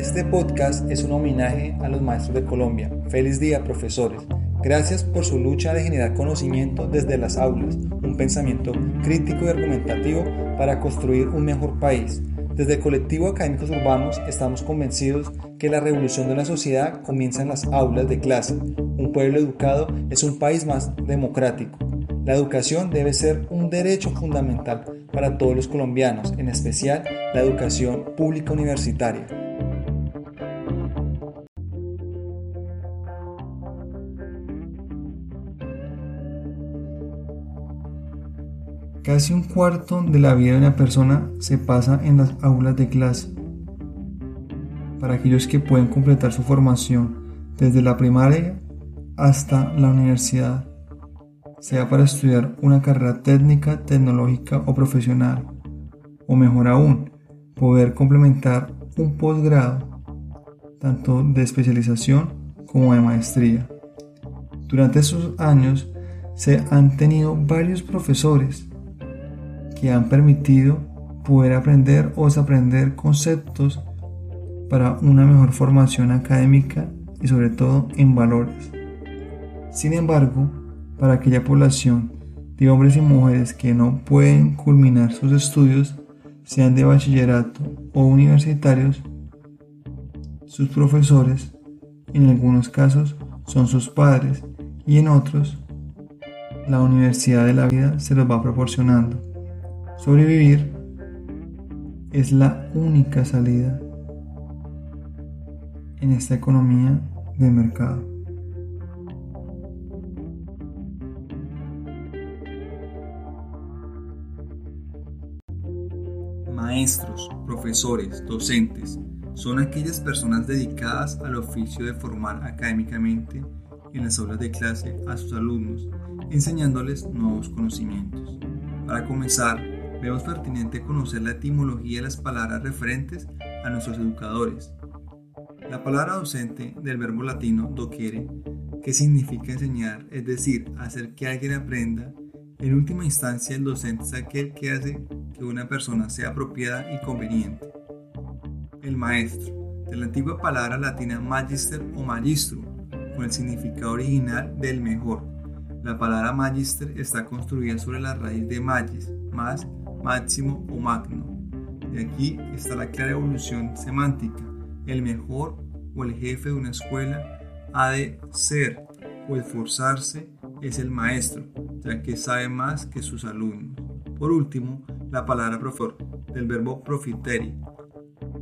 Este podcast es un homenaje a los maestros de Colombia. Feliz día, profesores. Gracias por su lucha de generar conocimiento desde las aulas, un pensamiento crítico y argumentativo para construir un mejor país. Desde el colectivo Académicos Urbanos estamos convencidos que la revolución de una sociedad comienza en las aulas de clase. Un pueblo educado es un país más democrático. La educación debe ser un derecho fundamental para todos los colombianos, en especial la educación pública universitaria. Casi un cuarto de la vida de una persona se pasa en las aulas de clase. Para aquellos que pueden completar su formación desde la primaria hasta la universidad, sea para estudiar una carrera técnica, tecnológica o profesional, o mejor aún, poder complementar un posgrado, tanto de especialización como de maestría. Durante esos años se han tenido varios profesores que han permitido poder aprender o desaprender conceptos para una mejor formación académica y sobre todo en valores. Sin embargo, para aquella población de hombres y mujeres que no pueden culminar sus estudios, sean de bachillerato o universitarios, sus profesores, en algunos casos, son sus padres y en otros, la universidad de la vida se los va proporcionando. Sobrevivir es la única salida en esta economía de mercado. Maestros, profesores, docentes son aquellas personas dedicadas al oficio de formar académicamente en las aulas de clase a sus alumnos, enseñándoles nuevos conocimientos. Para comenzar, vemos pertinente conocer la etimología de las palabras referentes a nuestros educadores. La palabra docente del verbo latino docere, que significa enseñar, es decir, hacer que alguien aprenda, en última instancia el docente es aquel que hace que una persona sea apropiada y conveniente. El maestro, de la antigua palabra latina magister o magistrum, con el significado original del mejor. La palabra magister está construida sobre la raíz de magis, más máximo o magno. Y aquí está la clara evolución semántica. El mejor o el jefe de una escuela ha de ser o esforzarse es el maestro, ya que sabe más que sus alumnos. Por último, la palabra profesor, del verbo profiteri,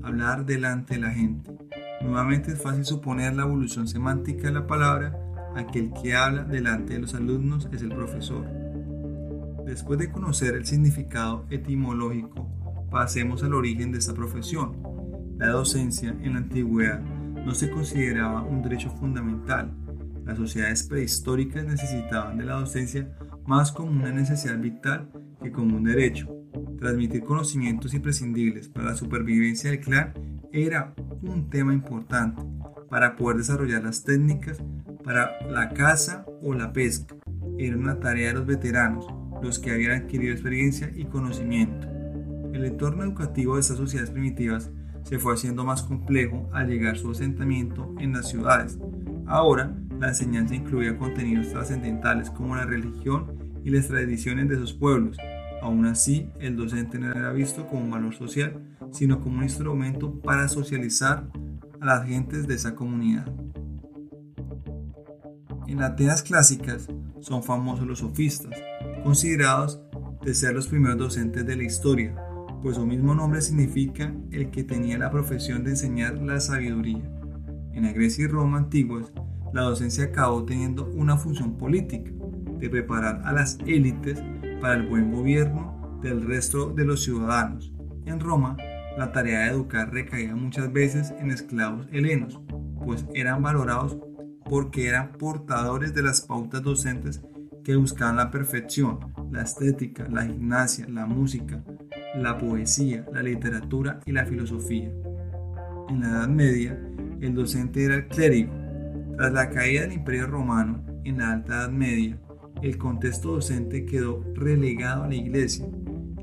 hablar delante de la gente. Nuevamente es fácil suponer la evolución semántica de la palabra, aquel que habla delante de los alumnos es el profesor. Después de conocer el significado etimológico, pasemos al origen de esta profesión. La docencia en la antigüedad no se consideraba un derecho fundamental. Las sociedades prehistóricas necesitaban de la docencia más como una necesidad vital que como un derecho. Transmitir conocimientos imprescindibles para la supervivencia del clan era un tema importante para poder desarrollar las técnicas para la caza o la pesca. Era una tarea de los veteranos los que habían adquirido experiencia y conocimiento. El entorno educativo de estas sociedades primitivas se fue haciendo más complejo al llegar su asentamiento en las ciudades. Ahora, la enseñanza incluía contenidos trascendentales como la religión y las tradiciones de sus pueblos. Aún así, el docente no era visto como un valor social, sino como un instrumento para socializar a las gentes de esa comunidad. En las Atenas clásicas son famosos los sofistas, considerados de ser los primeros docentes de la historia, pues su mismo nombre significa el que tenía la profesión de enseñar la sabiduría. En la Grecia y Roma antiguas, la docencia acabó teniendo una función política, de preparar a las élites para el buen gobierno del resto de los ciudadanos. En Roma, la tarea de educar recaía muchas veces en esclavos helenos, pues eran valorados porque eran portadores de las pautas docentes que buscaban la perfección, la estética, la gimnasia, la música, la poesía, la literatura y la filosofía. En la Edad Media, el docente era el clérigo. Tras la caída del Imperio Romano, en la Alta Edad Media, el contexto docente quedó relegado a la iglesia.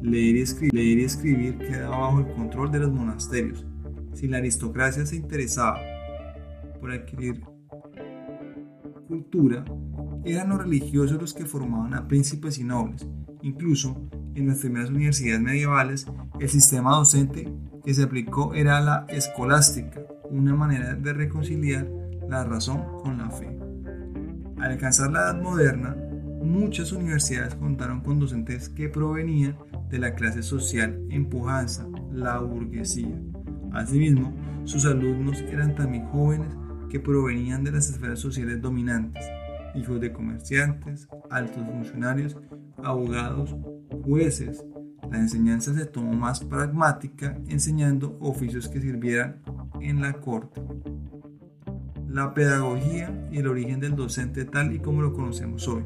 Leer y, escribir, escribir quedaba bajo el control de los monasterios. si la aristocracia se interesaba por adquirir cultura, eran los religiosos los que formaban a príncipes y nobles. Incluso en las primeras universidades medievales, el sistema docente que se aplicó era la escolástica, una manera de reconciliar la razón con la fe. Al alcanzar la edad moderna, muchas universidades contaron con docentes que provenían de la clase social en pujanza, la burguesía. Asimismo, sus alumnos eran también jóvenes que provenían de las esferas sociales dominantes, hijos de comerciantes, altos funcionarios, abogados, jueces. La enseñanza se tomó más pragmática, enseñando oficios que sirvieran en la corte. La pedagogía y el origen del docente tal y como lo conocemos hoy.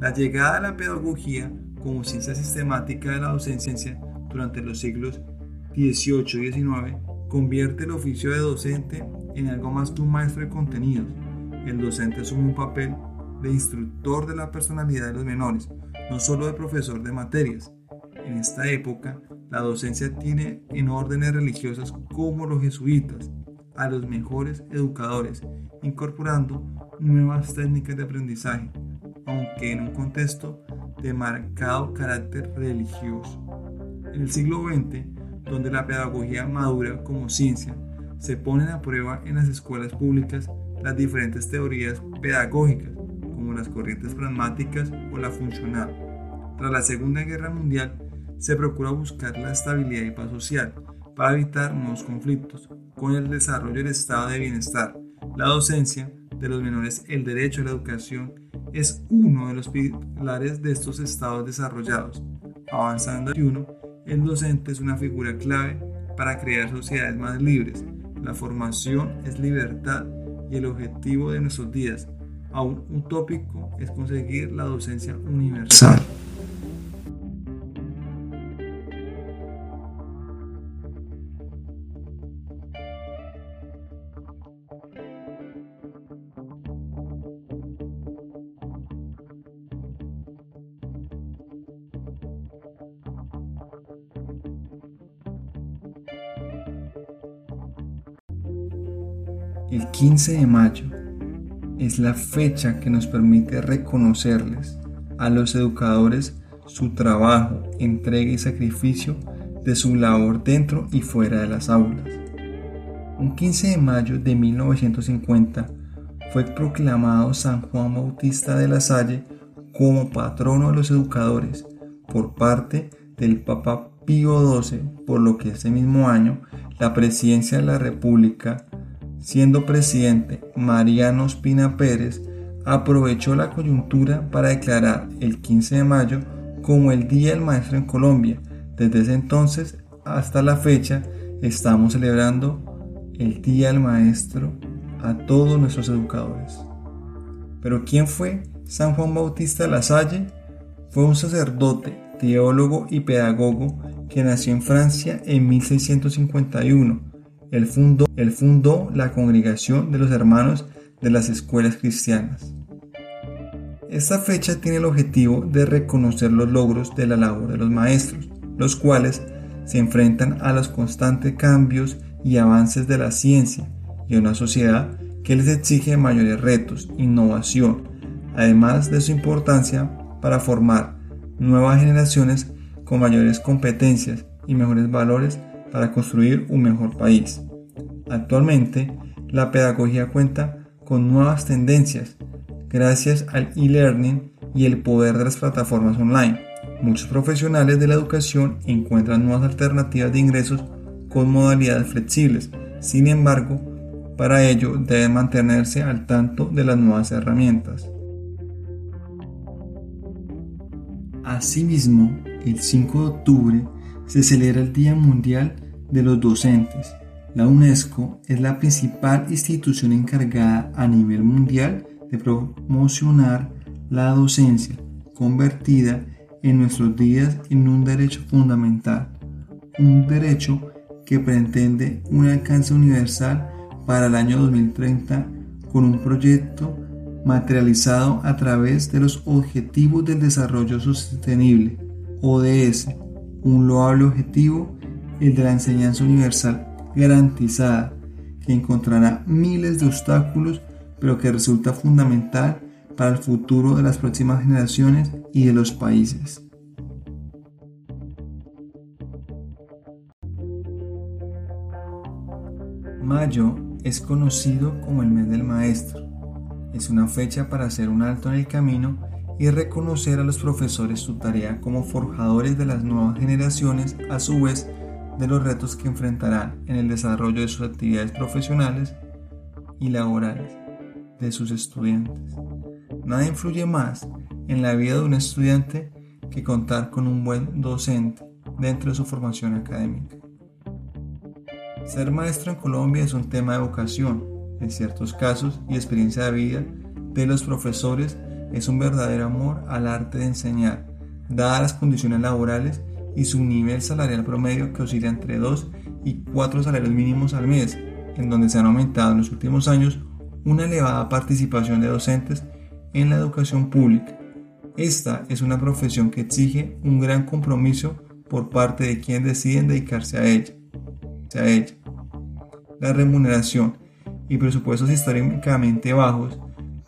La llegada de la pedagogía como ciencia sistemática de la docencia durante los siglos XVIII y XIX convierte el oficio de docente en algo más que un maestro de contenidos. El docente asume un papel de instructor de la personalidad de los menores, no solo de profesor de materias. En esta época, la docencia tiene en órdenes religiosas como los jesuitas a los mejores educadores, incorporando nuevas técnicas de aprendizaje, aunque en un contexto de marcado carácter religioso. En el siglo XX, donde la pedagogía madura como ciencia, se ponen a prueba en las escuelas públicas las diferentes teorías pedagógicas, como las corrientes pragmáticas o la funcional. Tras la Segunda Guerra Mundial, se procura buscar la estabilidad y paz social para evitar nuevos conflictos, con el desarrollo del estado de bienestar, la docencia de los menores, el derecho a la educación es uno de los pilares de estos estados desarrollados. Avanzando al 21, el docente es una figura clave para crear sociedades más libres. La formación es libertad y el objetivo de nuestros días, aún utópico, es conseguir la docencia universal. 15 de mayo es la fecha que nos permite reconocerles a los educadores su trabajo, entrega y sacrificio de su labor dentro y fuera de las aulas. Un 15 de mayo de 1950 fue proclamado San Juan Bautista de la Salle como patrono de los educadores por parte del Papa Pío XII, por lo que ese mismo año la presidencia de la República siendo presidente Mariano Espina Pérez, aprovechó la coyuntura para declarar el 15 de mayo como el Día del Maestro en Colombia. Desde ese entonces hasta la fecha estamos celebrando el Día del Maestro a todos nuestros educadores. Pero ¿quién fue San Juan Bautista de la Salle? Fue un sacerdote, teólogo y pedagogo que nació en Francia en 1651 él fundó, la congregación de los hermanos de las escuelas cristianas. Esta fecha tiene el objetivo de reconocer los logros de la labor de los maestros, los cuales se enfrentan a los constantes cambios y avances de la ciencia y a una sociedad que les exige mayores retos, innovación, además de su importancia para formar nuevas generaciones con mayores competencias y mejores valores para construir un mejor país. Actualmente, la pedagogía cuenta con nuevas tendencias gracias al e-learning y el poder de las plataformas online. Muchos profesionales de la educación encuentran nuevas alternativas de ingresos con modalidades flexibles. Sin embargo, para ello deben mantenerse al tanto de las nuevas herramientas. Asimismo, el 5 de octubre se celebra el Día Mundial de los docentes. La UNESCO es la principal institución encargada a nivel mundial de promocionar la docencia, convertida en nuestros días en un derecho fundamental, un derecho que pretende un alcance universal para el año 2030 con un proyecto materializado a través de los Objetivos del Desarrollo Sostenible, ODS, un loable objetivo el de la enseñanza universal garantizada que encontrará miles de obstáculos, pero que resulta fundamental para el futuro de las próximas generaciones y de los países. Mayo es conocido como el mes del maestro. Es una fecha para hacer un alto en el camino y reconocer a los profesores su tarea como forjadores de las nuevas generaciones, a su vez de los retos que enfrentarán en el desarrollo de sus actividades profesionales y laborales de sus estudiantes. Nada influye más en la vida de un estudiante que contar con un buen docente dentro de su formación académica. Ser maestro en Colombia es un tema de vocación, en ciertos casos, y experiencia de vida de los profesores es un verdadero amor al arte de enseñar, dadas las condiciones laborales y su nivel salarial promedio que oscila entre 2 y 4 salarios mínimos al mes, en donde se han aumentado en los últimos años una elevada participación de docentes en la educación pública. Esta es una profesión que exige un gran compromiso por parte de quienes deciden dedicarse a ella. A ella. La remuneración y presupuestos históricamente bajos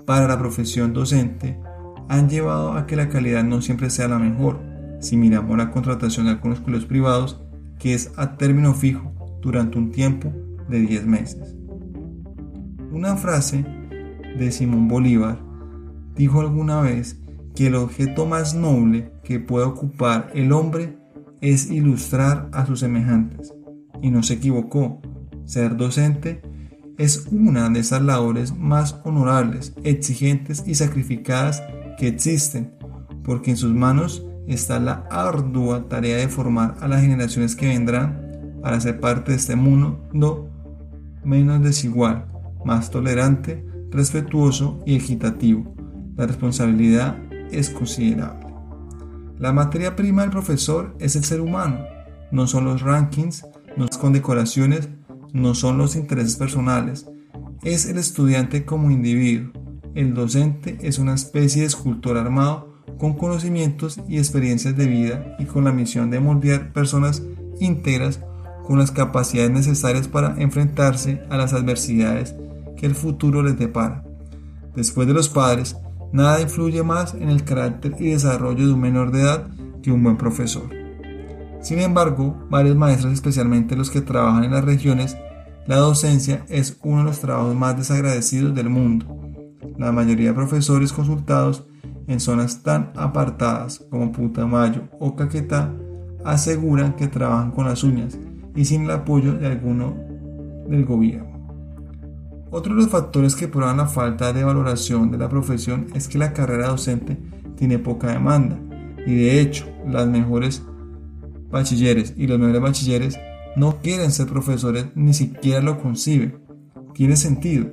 para la profesión docente han llevado a que la calidad no siempre sea la mejor. Si miramos la contratación de algunos colegios privados, que es a término fijo durante un tiempo de 10 meses. Una frase de Simón Bolívar dijo alguna vez que el objeto más noble que puede ocupar el hombre es ilustrar a sus semejantes. Y no se equivocó. Ser docente es una de esas labores más honorables, exigentes y sacrificadas que existen, porque en sus manos está la ardua tarea de formar a las generaciones que vendrán para ser parte de este mundo menos desigual, más tolerante, respetuoso y equitativo. La responsabilidad es considerable. La materia prima del profesor es el ser humano, no son los rankings, no son condecoraciones, no son los intereses personales, es el estudiante como individuo. El docente es una especie de escultor armado con conocimientos y experiencias de vida y con la misión de moldear personas íntegras con las capacidades necesarias para enfrentarse a las adversidades que el futuro les depara. Después de los padres, nada influye más en el carácter y desarrollo de un menor de edad que un buen profesor. Sin embargo, varios maestros, especialmente los que trabajan en las regiones, la docencia es uno de los trabajos más desagradecidos del mundo. La mayoría de profesores consultados en zonas tan apartadas como Putamayo o Caquetá aseguran que trabajan con las uñas y sin el apoyo de alguno del gobierno. Otro de los factores que prueban la falta de valoración de la profesión es que la carrera docente tiene poca demanda y de hecho las mejores bachilleres y los mejores bachilleres no quieren ser profesores, ni siquiera lo conciben. Tiene sentido.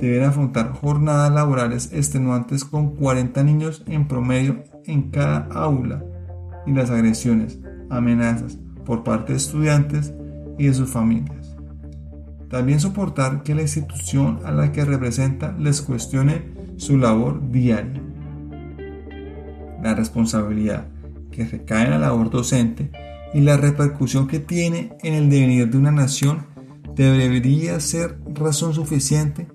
Deben afrontar jornadas laborales extenuantes con 40 niños en promedio en cada aula y las agresiones, amenazas por parte de estudiantes y de sus familias. También soportar que la institución a la que representa les cuestione su labor diaria. La responsabilidad que recae en la labor docente y la repercusión que tiene en el devenir de una nación debería ser razón suficiente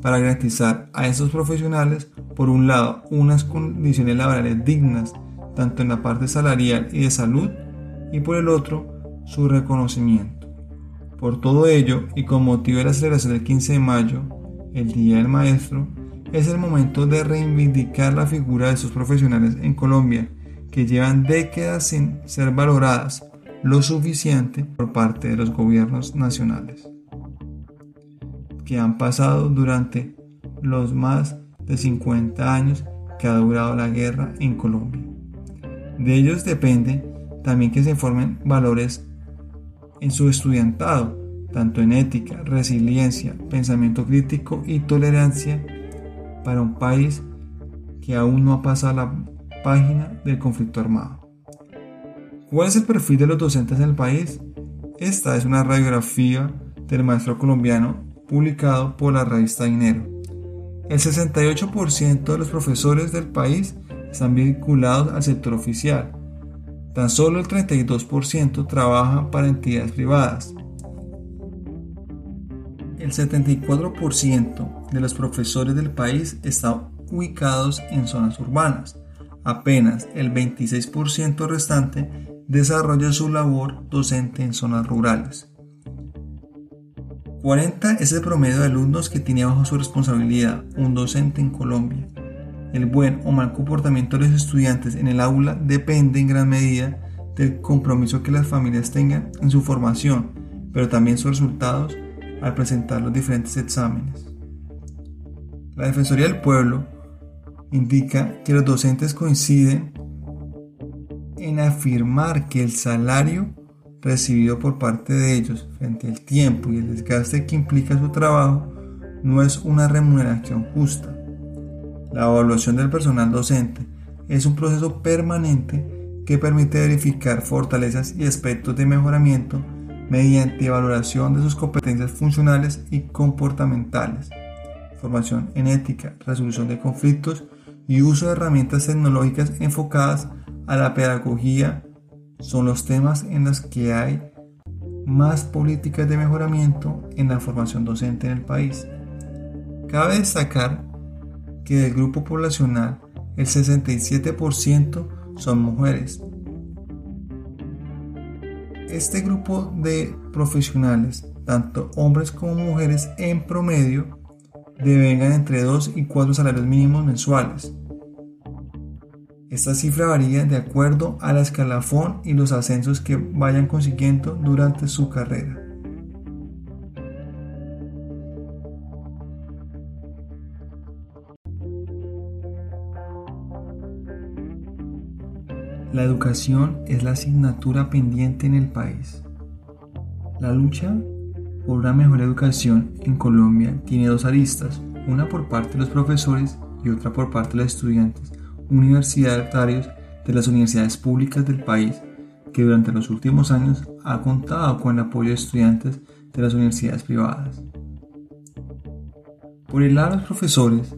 para garantizar a esos profesionales, por un lado, unas condiciones laborales dignas, tanto en la parte salarial y de salud, y por el otro, su reconocimiento. Por todo ello, y con motivo de la celebración del 15 de mayo, el Día del Maestro, es el momento de reivindicar la figura de esos profesionales en Colombia que llevan décadas sin ser valoradas lo suficiente por parte de los gobiernos nacionales, que han pasado durante los más de 50 años que ha durado la guerra en Colombia. De ellos depende también que se formen valores en su estudiantado, tanto en ética, resiliencia, pensamiento crítico y tolerancia para un país que aún no ha pasado la página del conflicto armado. ¿Cuál es el perfil de los docentes en el país? Esta es una radiografía del maestro colombiano publicado por la revista Dinero. El 68% de los profesores del país están vinculados al sector oficial. Tan solo el 32% trabaja para entidades privadas. el 74% de los profesores del país están ubicados en zonas urbanas. Apenas el 26% restante desarrolla su labor docente en zonas rurales. 40 es el promedio de alumnos que tiene bajo su responsabilidad un docente en Colombia. El buen o mal comportamiento de los estudiantes en el aula depende en gran medida del compromiso que las familias tengan en su formación, pero también sus resultados al presentar los diferentes exámenes. La Defensoría del Pueblo indica que los docentes coinciden en afirmar que el salario recibido por parte de ellos frente al tiempo y el desgaste que implica su trabajo no es una remuneración justa. La evaluación del personal docente es un proceso permanente que permite verificar fortalezas y aspectos de mejoramiento mediante valoración de sus competencias funcionales y comportamentales, formación en ética, resolución de conflictos y uso de herramientas tecnológicas enfocadas a la pedagogía son los temas en los que hay más políticas de mejoramiento en la formación docente en el país. Cabe destacar que del grupo poblacional el 67% son mujeres. Este grupo de profesionales, tanto hombres como mujeres en promedio, devengan entre 2 y 4 salarios mínimos mensuales. Esta cifra varía de acuerdo a la escalafón y los ascensos que vayan consiguiendo durante su carrera. La educación es la asignatura pendiente en el país. La lucha por una mejor educación en Colombia tiene dos aristas, una por parte de los profesores y otra por parte de los estudiantes universitarios de las universidades públicas del país, que durante los últimos años ha contado con el apoyo de estudiantes de las universidades privadas. Por el lado de los profesores,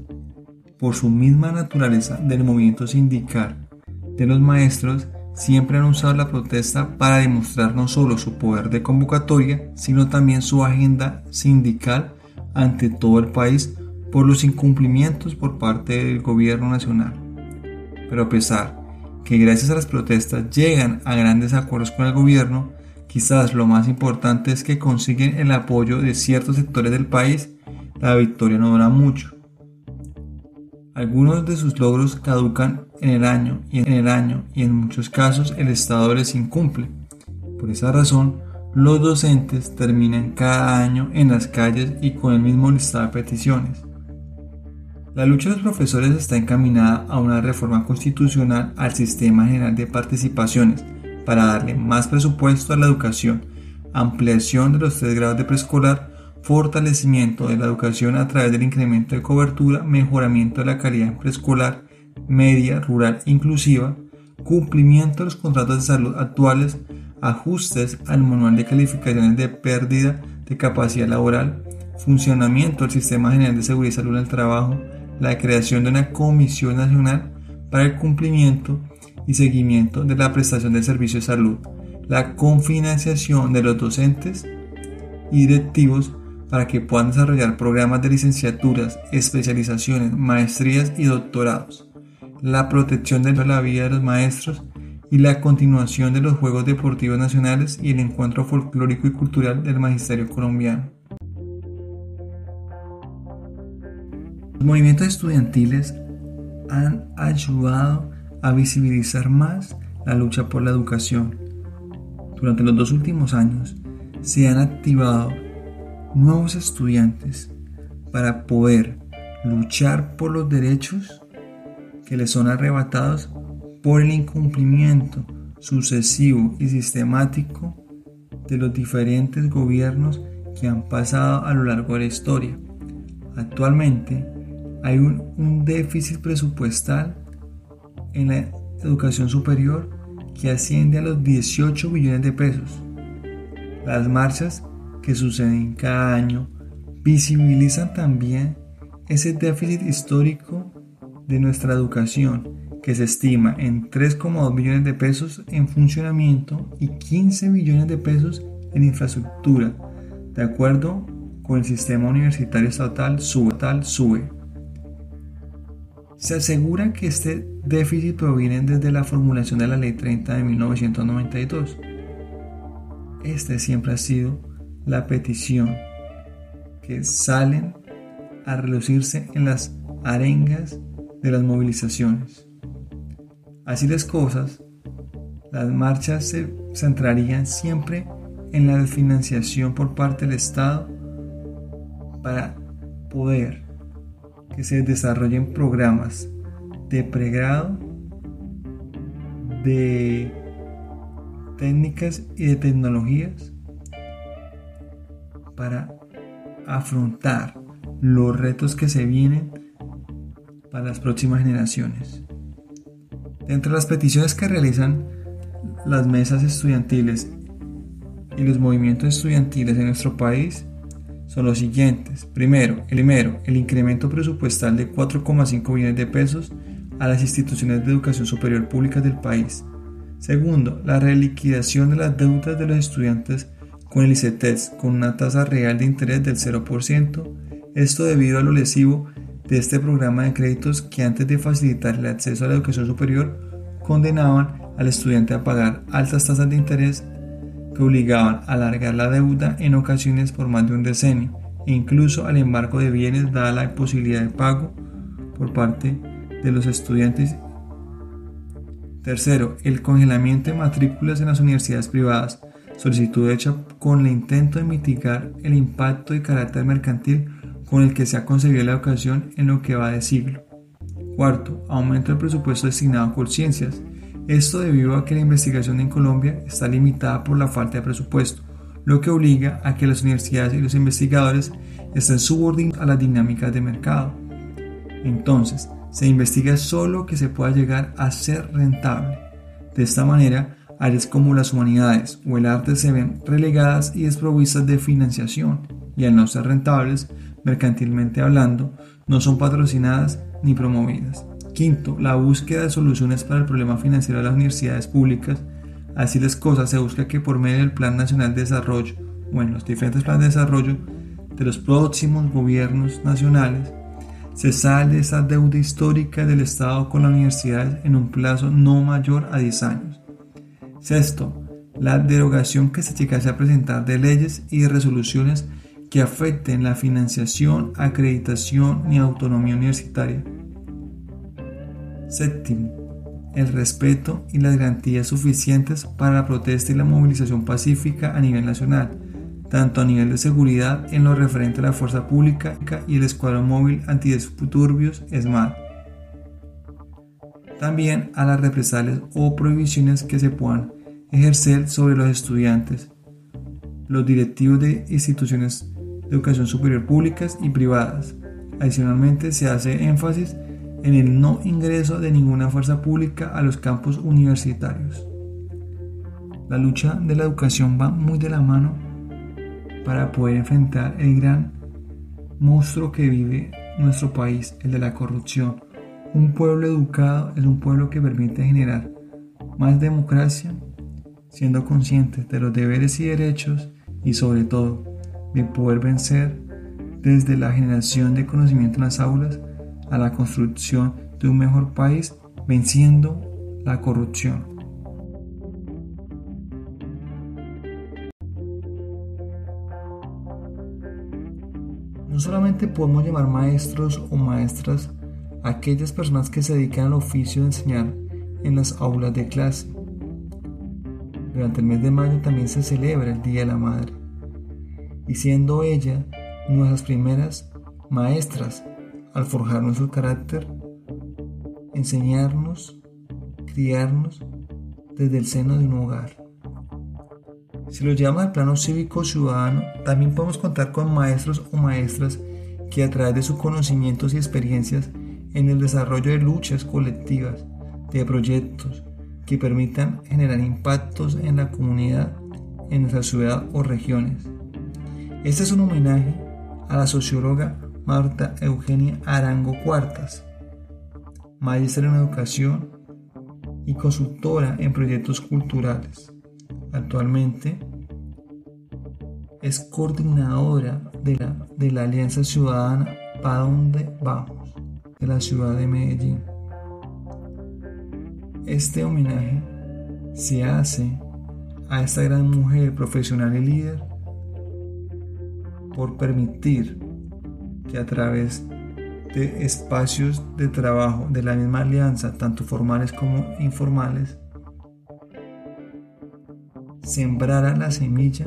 por su misma naturaleza del movimiento sindical de los maestros siempre han usado la protesta para demostrar no solo su poder de convocatoria, sino también su agenda sindical ante todo el país por los incumplimientos por parte del gobierno nacional. Pero a pesar que gracias a las protestas llegan a grandes acuerdos con el gobierno, quizás lo más importante es que consiguen el apoyo de ciertos sectores del país, la victoria no dura mucho. Algunos de sus logros caducan en el año y en el año y en muchos casos el Estado les incumple. Por esa razón, los docentes terminan cada año en las calles y con el mismo listado de peticiones. La lucha de los profesores está encaminada a una reforma constitucional al sistema general de participaciones para darle más presupuesto a la educación, ampliación de los tres grados de preescolar, fortalecimiento de la educación a través del incremento de cobertura, mejoramiento de la calidad preescolar, media, rural inclusiva, cumplimiento de los contratos de salud actuales, ajustes al manual de calificaciones de pérdida de capacidad laboral, funcionamiento del Sistema General de Seguridad y Salud en el Trabajo, la creación de una Comisión Nacional para el cumplimiento y seguimiento de la prestación de servicios de salud, la confinanciación de los docentes y directivos para que puedan desarrollar programas de licenciaturas, especializaciones, maestrías y doctorados, la protección de la vida de los maestros y la continuación de los Juegos Deportivos Nacionales y el encuentro folclórico y cultural del magisterio colombiano. Los movimientos estudiantiles han ayudado a visibilizar más la lucha por la educación. Durante los dos últimos años se han activado nuevos estudiantes para poder luchar por los derechos que les son arrebatados por el incumplimiento sucesivo y sistemático de los diferentes gobiernos que han pasado a lo largo de la historia. Actualmente hay un, déficit presupuestal en la educación superior que asciende a los 18 billones de pesos. Las marchas que suceden cada año visibilizan también ese déficit histórico de nuestra educación que se estima en 3,2 billones de pesos en funcionamiento y 15 billones de pesos en infraestructura, de acuerdo con el sistema universitario estatal sube. Se asegura que este déficit proviene desde la formulación de la Ley 30 de 1992. Este siempre ha sido la petición que salen a relucirse en las arengas de las movilizaciones. Así las cosas, las marchas se centrarían siempre en la financiación por parte del Estado para poder que se desarrollen programas de pregrado, de técnicas y de tecnologías para afrontar los retos que se vienen para las próximas generaciones. Entre las peticiones que realizan las mesas estudiantiles y los movimientos estudiantiles en nuestro país son los siguientes. Primero, el primero, el incremento presupuestal de 4,5 billones de pesos a las instituciones de educación superior públicas del país. Segundo, la reliquidación de las deudas de los estudiantes con el ICETEX con una tasa real de interés del 0%, esto debido a lo lesivo de este programa de créditos que antes de facilitar el acceso a la educación superior condenaban al estudiante a pagar altas tasas de interés que obligaban a alargar la deuda en ocasiones por más de un decenio e incluso al embargo de bienes dada la posibilidad de pago por parte de los estudiantes. Tercero, el congelamiento de matrículas en las universidades privadas, solicitud hecha con el intento de mitigar el impacto de carácter mercantil con el que se ha concebido la educación en lo que va de siglo. Cuarto, aumento del presupuesto destinado a conciencias esto debido a que la investigación en Colombia está limitada por la falta de presupuesto, lo que obliga a que las universidades y los investigadores estén subordinados a las dinámicas de mercado. Entonces, se investiga solo que se pueda llegar a ser rentable. De esta manera, áreas como las humanidades o el arte se ven relegadas y desprovistas de financiación, y al no ser rentables, mercantilmente hablando, no son patrocinadas ni promovidas. Quinto, la búsqueda de soluciones para el problema financiero de las universidades públicas. Así las cosas, se busca que por medio del Plan Nacional de Desarrollo o en los diferentes planes de desarrollo de los próximos gobiernos nacionales, se sale esa deuda histórica del Estado con las universidades en un plazo no mayor a 10 años. Sexto, la derogación que se llegase a presentar de leyes y resoluciones que afecten la financiación, acreditación ni autonomía universitaria. Séptimo, el respeto y las garantías suficientes para la protesta y la movilización pacífica a nivel nacional, tanto a nivel de seguridad en lo referente a la fuerza pública y el escuadrón móvil antidisturbios ESMAD. También a las represalias o prohibiciones que se puedan ejercer sobre los estudiantes, los directivos de instituciones de educación superior públicas y privadas. Adicionalmente se hace énfasis en el no ingreso de ninguna fuerza pública a los campos universitarios. La lucha de la educación va muy de la mano para poder enfrentar el gran monstruo que vive nuestro país, el de la corrupción. Un pueblo educado es un pueblo que permite generar más democracia, siendo conscientes de los deberes y derechos y sobre todo de poder vencer desde la generación de conocimiento en las aulas a la construcción de un mejor país venciendo la corrupción. No solamente podemos llamar maestros o maestras a aquellas personas que se dedican al oficio de enseñar en las aulas de clase. Durante el mes de mayo también se celebra el Día de la Madre, y siendo ella nuestras primeras maestras al forjar nuestro carácter, enseñarnos, criarnos desde el seno de un hogar. Si lo llama al plano cívico ciudadano, también podemos contar con maestros o maestras que a través de sus conocimientos y experiencias en el desarrollo de luchas colectivas, de proyectos que permitan generar impactos en la comunidad, en nuestra ciudad o regiones. Este es un homenaje a la socióloga Marta Eugenia Arango Cuartas, maestra en educación y consultora en proyectos culturales. Actualmente es coordinadora de la, de la Alianza Ciudadana ¿Para dónde vamos? de la ciudad de Medellín. Este homenaje se hace a esta gran mujer profesional y líder por permitir que a través de espacios de trabajo de la misma alianza, tanto formales como informales, sembrara la semilla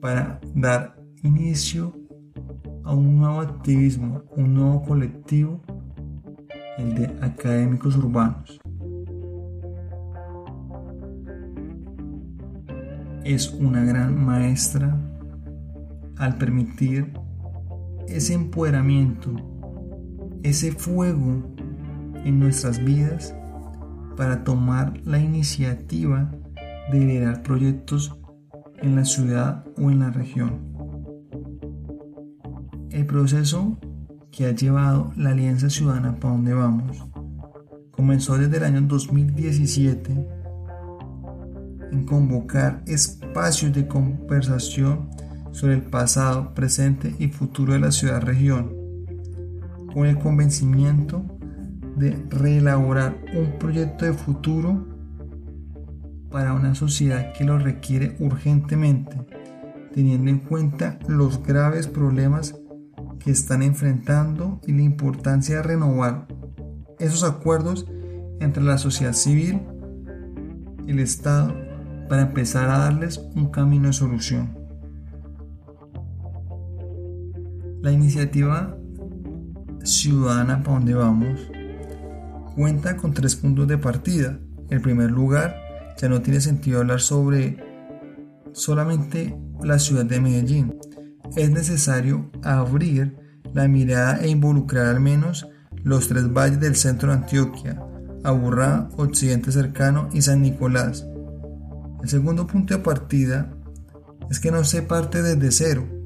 para dar inicio a un nuevo activismo, un nuevo colectivo, el de académicos urbanos. Es una gran maestra al permitir ese empoderamiento, ese fuego en nuestras vidas para tomar la iniciativa de liderar proyectos en la ciudad o en la región. El proceso que ha llevado la Alianza Ciudadana para donde vamos comenzó desde el año 2017 en convocar espacios de conversación sobre el pasado, presente y futuro de la ciudad-región, con el convencimiento de reelaborar un proyecto de futuro para una sociedad que lo requiere urgentemente, teniendo en cuenta los graves problemas que están enfrentando y la importancia de renovar esos acuerdos entre la sociedad civil y el Estado para empezar a darles un camino de solución. La iniciativa ciudadana para donde vamos cuenta con tres puntos de partida. En primer lugar, ya no tiene sentido hablar sobre solamente la ciudad de Medellín. Es necesario abrir la mirada e involucrar al menos los tres valles del centro de Antioquia, Aburrá, Occidente Cercano y San Nicolás. El segundo punto de partida es que no se parte desde cero,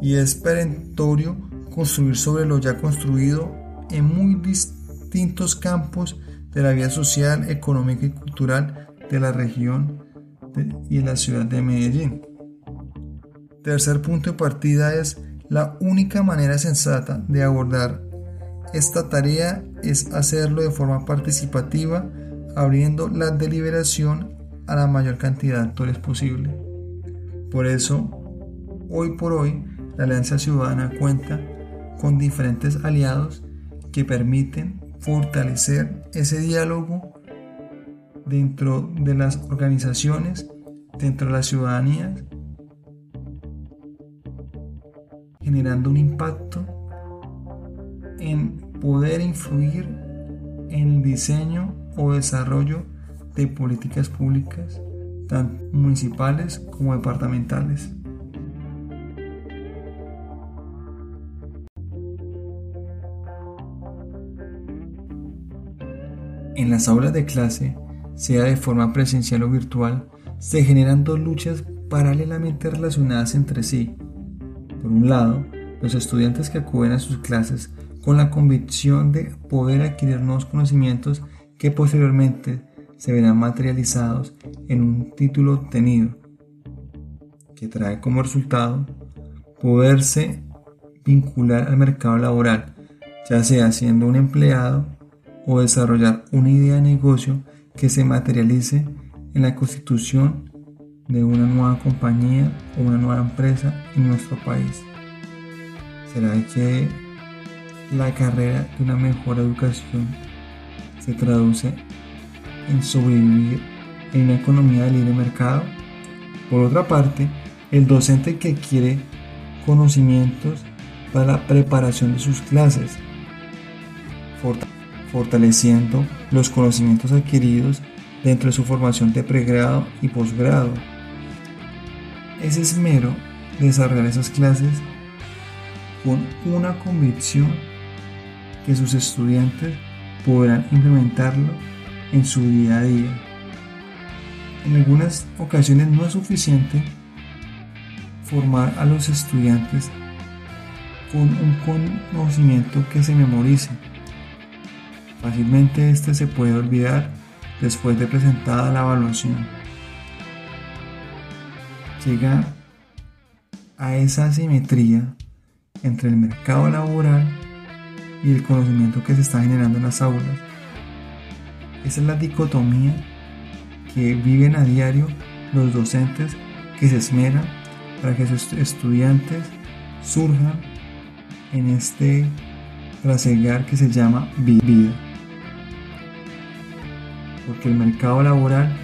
y es perentorio construir sobre lo ya construido en muy distintos campos de la vida social, económica y cultural de la región y la ciudad de Medellín. Tercer punto de partida es la única manera sensata de abordar esta tarea es hacerlo de forma participativa, abriendo la deliberación a la mayor cantidad de actores posible. Por eso, hoy por hoy, la Alianza Ciudadana cuenta con diferentes aliados que permiten fortalecer ese diálogo dentro de las organizaciones, dentro de las ciudadanías, generando un impacto en poder influir en el diseño o desarrollo de políticas públicas, tanto municipales como departamentales. En las aulas de clase, sea de forma presencial o virtual, se generan dos luchas paralelamente relacionadas entre sí. Por un lado, los estudiantes que acuden a sus clases con la convicción de poder adquirir nuevos conocimientos que posteriormente se verán materializados en un título obtenido, que trae como resultado poderse vincular al mercado laboral, ya sea siendo un empleado o desarrollar una idea de negocio que se materialice en la constitución de una nueva compañía o una nueva empresa en nuestro país. ¿Será que la carrera de una mejor educación se traduce en sobrevivir en una economía de libre mercado? Por otra parte, el docente que quiere conocimientos para la preparación de sus clases, fortaleciendo los conocimientos adquiridos dentro de su formación de pregrado y posgrado. Es esmero desarrollar esas clases con una convicción que sus estudiantes podrán implementarlo en su día a día. En algunas ocasiones no es suficiente formar a los estudiantes con un conocimiento que se memorice Fácilmente este se puede olvidar después de presentada la evaluación. Llega a esa asimetría entre el mercado laboral y el conocimiento que se está generando en las aulas. Esa es la dicotomía que viven a diario los docentes que se esmeran para que sus estudiantes surjan en este trasegar que se llama vida. Porque el mercado laboral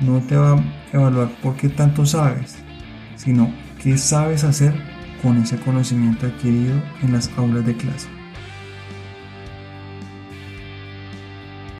no te va a evaluar por qué tanto sabes, sino qué sabes hacer con ese conocimiento adquirido en las aulas de clase.